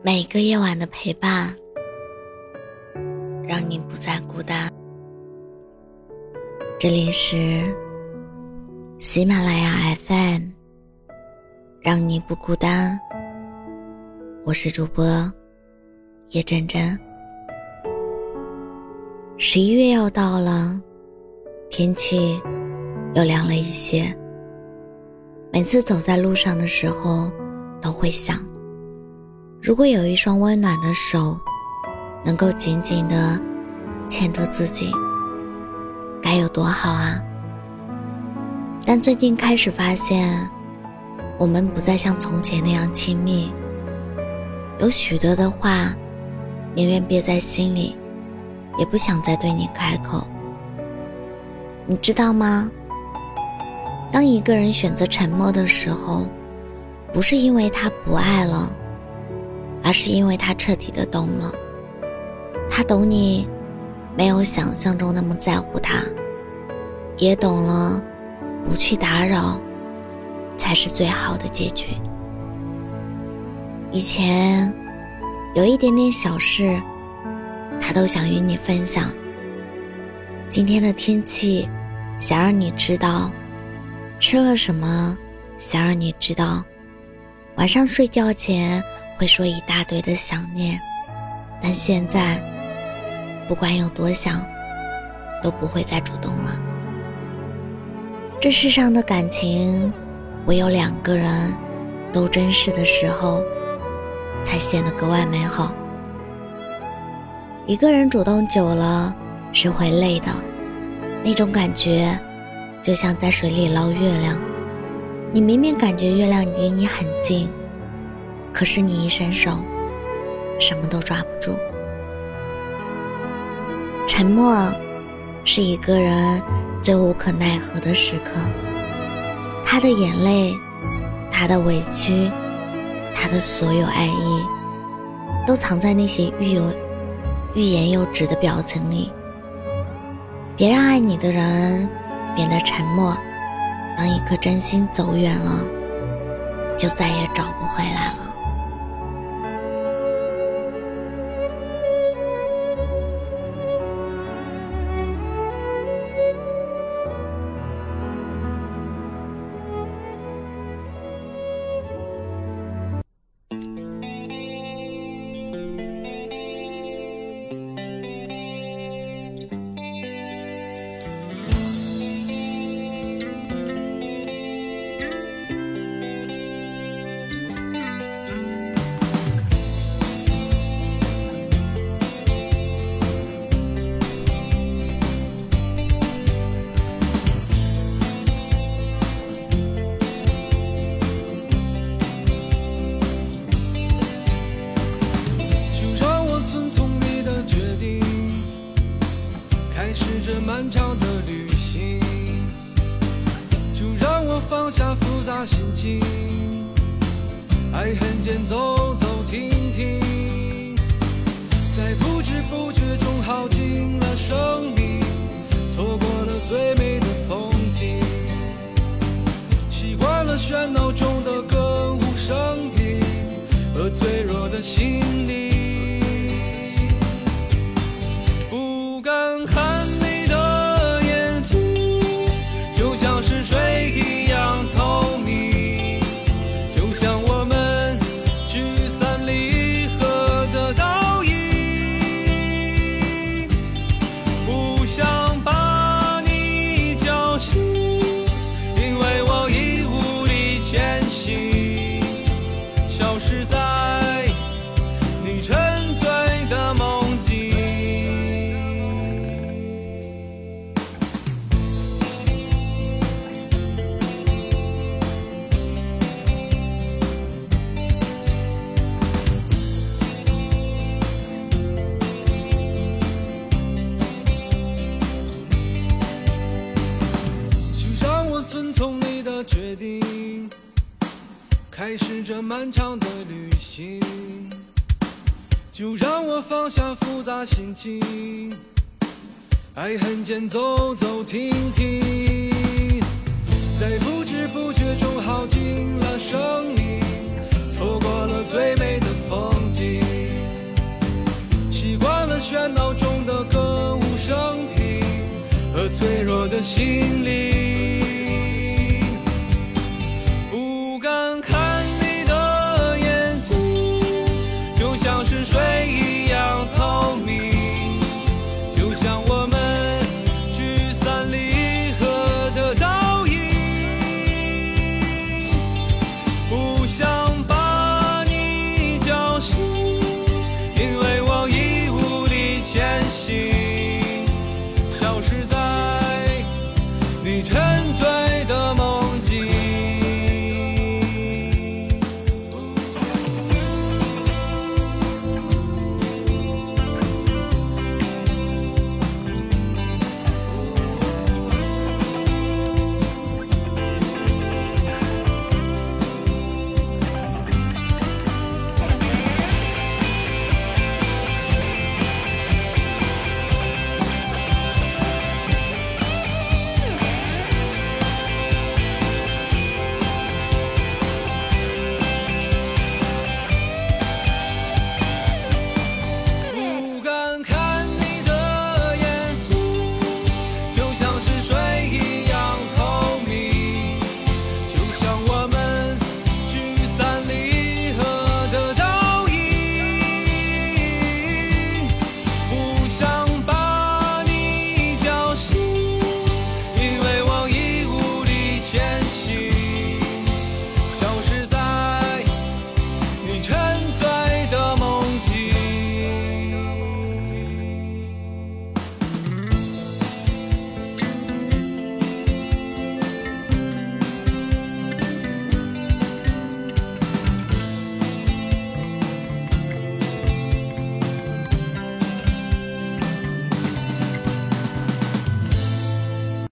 每个夜晚的陪伴，让你不再孤单。这里是喜马拉雅 FM，让你不孤单。我是主播叶真真。十一月要到了，天气又凉了一些。每次走在路上的时候，都会想。如果有一双温暖的手，能够紧紧地牵住自己，该有多好啊！但最近开始发现，我们不再像从前那样亲密，有许多的话，宁愿憋在心里，也不想再对你开口。你知道吗？当一个人选择沉默的时候，不是因为他不爱了。而是因为他彻底的懂了，他懂你，没有想象中那么在乎他，也懂了，不去打扰，才是最好的结局。以前，有一点点小事，他都想与你分享。今天的天气，想让你知道；吃了什么，想让你知道；晚上睡觉前。会说一大堆的想念，但现在，不管有多想，都不会再主动了。这世上的感情，唯有两个人都真实的时候，才显得格外美好。一个人主动久了是会累的，那种感觉，就像在水里捞月亮，你明明感觉月亮离你很近。可是你一伸手，什么都抓不住。沉默是一个人最无可奈何的时刻。他的眼泪，他的委屈，他的所有爱意，都藏在那些欲有欲言又止的表情里。别让爱你的人变得沉默。当一颗真心走远了，就再也找不回来了。开始这漫长的旅行，就让我放下复杂心情，爱恨间走走停停，在消失在你沉醉的梦境。请让我遵从你的决定。开始这漫长的旅行就让我放下复杂心情爱恨间走走停停。在不知不觉中耗尽了生命错过了最美的风景习惯了喧闹中的歌舞升平和脆弱的心灵。消失。